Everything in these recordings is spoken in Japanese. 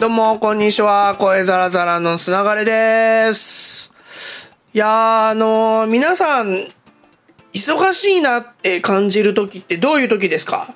どうも、こんにちは。声ザラザラのつながれです。いやー、あのー皆さん、忙しいなって感じる時ってどういう時ですか？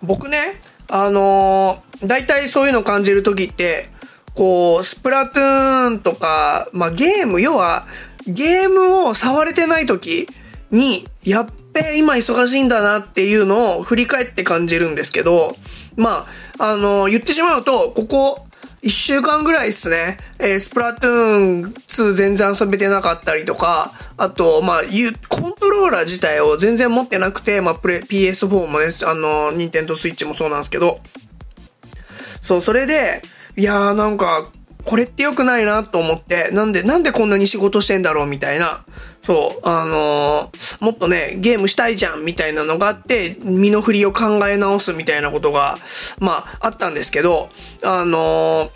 僕ね、あのー、大体そういうの感じる時って、こう、スプラトゥーンとか、まあ、ゲーム、要は、ゲームを触れてない時に、やっべ、今忙しいんだなっていうのを振り返って感じるんですけど、まあ、あの言ってしまうと、ここ、一週間ぐらいですね。えースプラトゥーン2全然遊べてなかったりとか、あと、まあ、ゆコントローラー自体を全然持ってなくて、まあ、プレ、PS4 もね、あの、ニンテンドスイッチもそうなんですけど、そう、それで、いやーなんか、これって良くないなと思って、なんで、なんでこんなに仕事してんだろうみたいな。そう、あのーもっとね、ゲームしたいじゃんみたいなのがあって、身の振りを考え直すみたいなことが、まあ、あったんですけど、あのー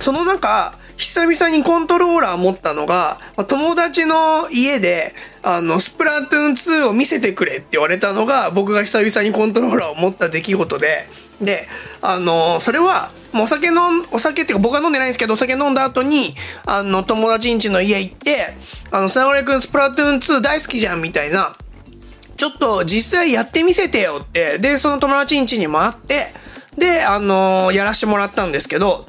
その中、久々にコントローラー持ったのが、友達の家で、あの、スプラトゥーン2を見せてくれって言われたのが、僕が久々にコントローラーを持った出来事で、で、あの、それは、お酒飲ん、お酒っていうか僕は飲んでないんですけど、お酒飲んだ後に、あの、友達んちの家行って、あの、砂森くんスプラトゥーン2大好きじゃんみたいな、ちょっと実際やってみせてよって、で、その友達んちに回って、で、あのやらしてもらったんですけど、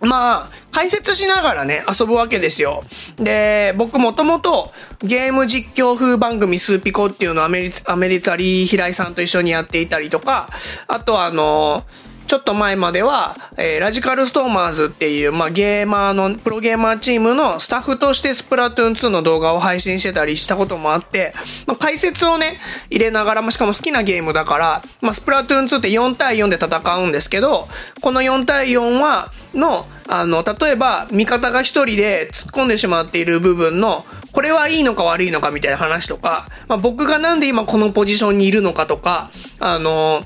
まあ、解説しながらね、遊ぶわけですよ。で、僕もともとゲーム実況風番組スーピコっていうのをアメリアメリカリー平井さんと一緒にやっていたりとか、あとはあの、ちょっと前までは、えーラジカルストーマーズっていう、まあ、ゲーマーの、プロゲーマーチームのスタッフとしてスプラトゥーン2の動画を配信してたりしたこともあって、まあ、解説をね、入れながら、まあしかも好きなゲームだから、まあ、スプラトゥーン2って4対4で戦うんですけど、この4対4は、の、あの、例えば、味方が一人で突っ込んでしまっている部分の、これはいいのか悪いのかみたいな話とか、まあ、僕がなんで今このポジションにいるのかとか、あの、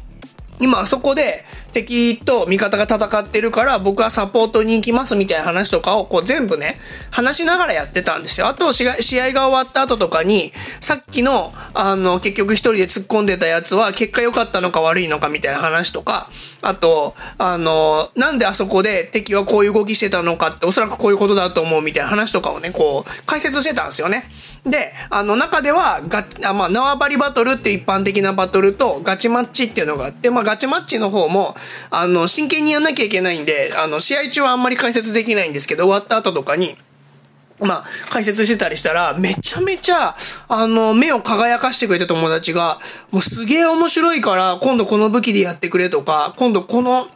今あそこで敵と味方が戦ってるから僕はサポートに行きますみたいな話とかをこう全部ね、話しながらやってたんですよ。あと試合が終わった後とかに、さっきの、あの、結局一人で突っ込んでたやつは結果良かったのか悪いのかみたいな話とか、あと、あの、なんであそこで敵はこういう動きしてたのかっておそらくこういうことだと思うみたいな話とかをね、こう、解説してたんですよね。で、あの、中では、ガあまあ、縄張りバトルって一般的なバトルと、ガチマッチっていうのがあって、まあ、ガチマッチの方も、あの、真剣にやんなきゃいけないんで、あの、試合中はあんまり解説できないんですけど、終わった後とかに、まあ、解説してたりしたら、めちゃめちゃ、あの、目を輝かしてくれた友達が、もうすげえ面白いから、今度この武器でやってくれとか、今度この、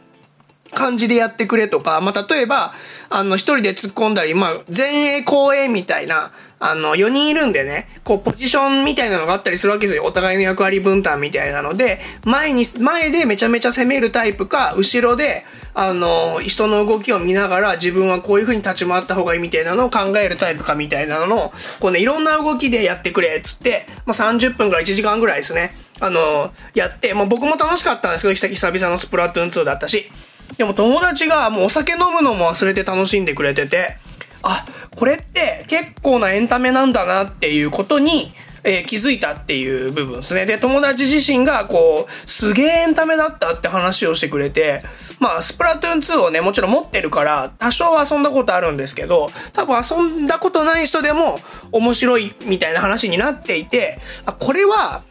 感じでやってくれとか、まあ、例えば、あの、一人で突っ込んだり、まあ、前衛後衛みたいな、あの、4人いるんでね、こう、ポジションみたいなのがあったりするわけですよ。お互いの役割分担みたいなので、前に、前でめちゃめちゃ攻めるタイプか、後ろで、あの、人の動きを見ながら、自分はこういう風に立ち回った方がいいみたいなのを考えるタイプかみたいなのを、こうね、いろんな動きでやってくれ、つって、まあ、30分から1時間ぐらいですね。あの、やって、まあ、僕も楽しかったんですけど、久々のスプラトゥーン2だったし。でも友達がもうお酒飲むのも忘れて楽しんでくれてて、あ、これって結構なエンタメなんだなっていうことに、えー気づいたっていう部分ですね。で、友達自身がこう、すげえエンタメだったって話をしてくれて、まあ、スプラトゥーン2をね、もちろん持ってるから、多少遊んだことあるんですけど、多分遊んだことない人でも面白いみたいな話になっていて、あ、これは、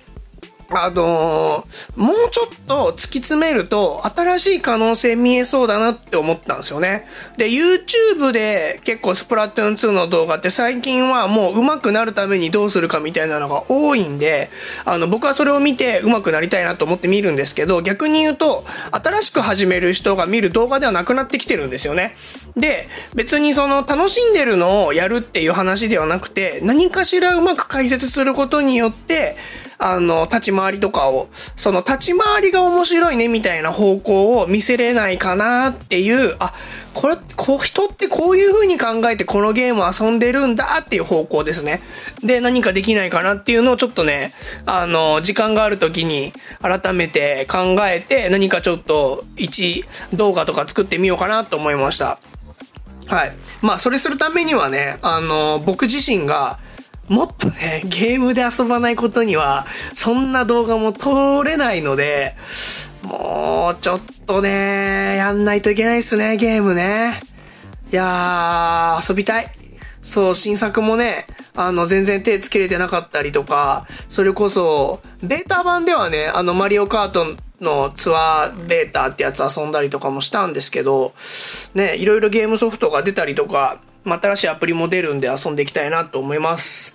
あのーもうちょっと突き詰めると新しい可能性見えそうだなって思ったんですよね。で、YouTube で結構スプラトゥーン2の動画って最近はもう上手くなるためにどうするかみたいなのが多いんで、あの僕はそれを見て上手くなりたいなと思って見るんですけど、逆に言うと新しく始める人が見る動画ではなくなってきてるんですよね。で、別にその楽しんでるのをやるっていう話ではなくて、何かしらうまく解説することによって、あの、立ち回りとかを、その立ち回りが面白いねみたいな方向を見せれないかなっていう、あ、これ、こう、人ってこういう風に考えてこのゲームを遊んでるんだっていう方向ですね。で、何かできないかなっていうのをちょっとね、あの、時間がある時に改めて考えて何かちょっと一動画とか作ってみようかなと思いました。はい。まあ、それするためにはね、あの、僕自身が、もっとね、ゲームで遊ばないことには、そんな動画も撮れないので、もう、ちょっとね、やんないといけないっすね、ゲームね。いやー、遊びたい。そう、新作もね、あの、全然手つけれてなかったりとか、それこそ、ベータ版ではね、あの、マリオカートのツアーベータってやつ遊んだりとかもしたんですけど、ね、いろいろゲームソフトが出たりとか、ま新しいアプリも出るんで遊んでいきたいなと思います。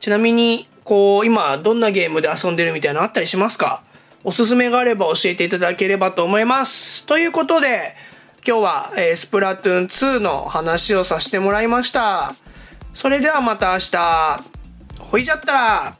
ちなみに、こう、今、どんなゲームで遊んでるみたいなのあったりしますか？おすすめがあれば教えていただければと思います。ということで、今日は、えー、スプラトゥーン2の話をさせてもらいました。それではまた明日。ほいじゃったら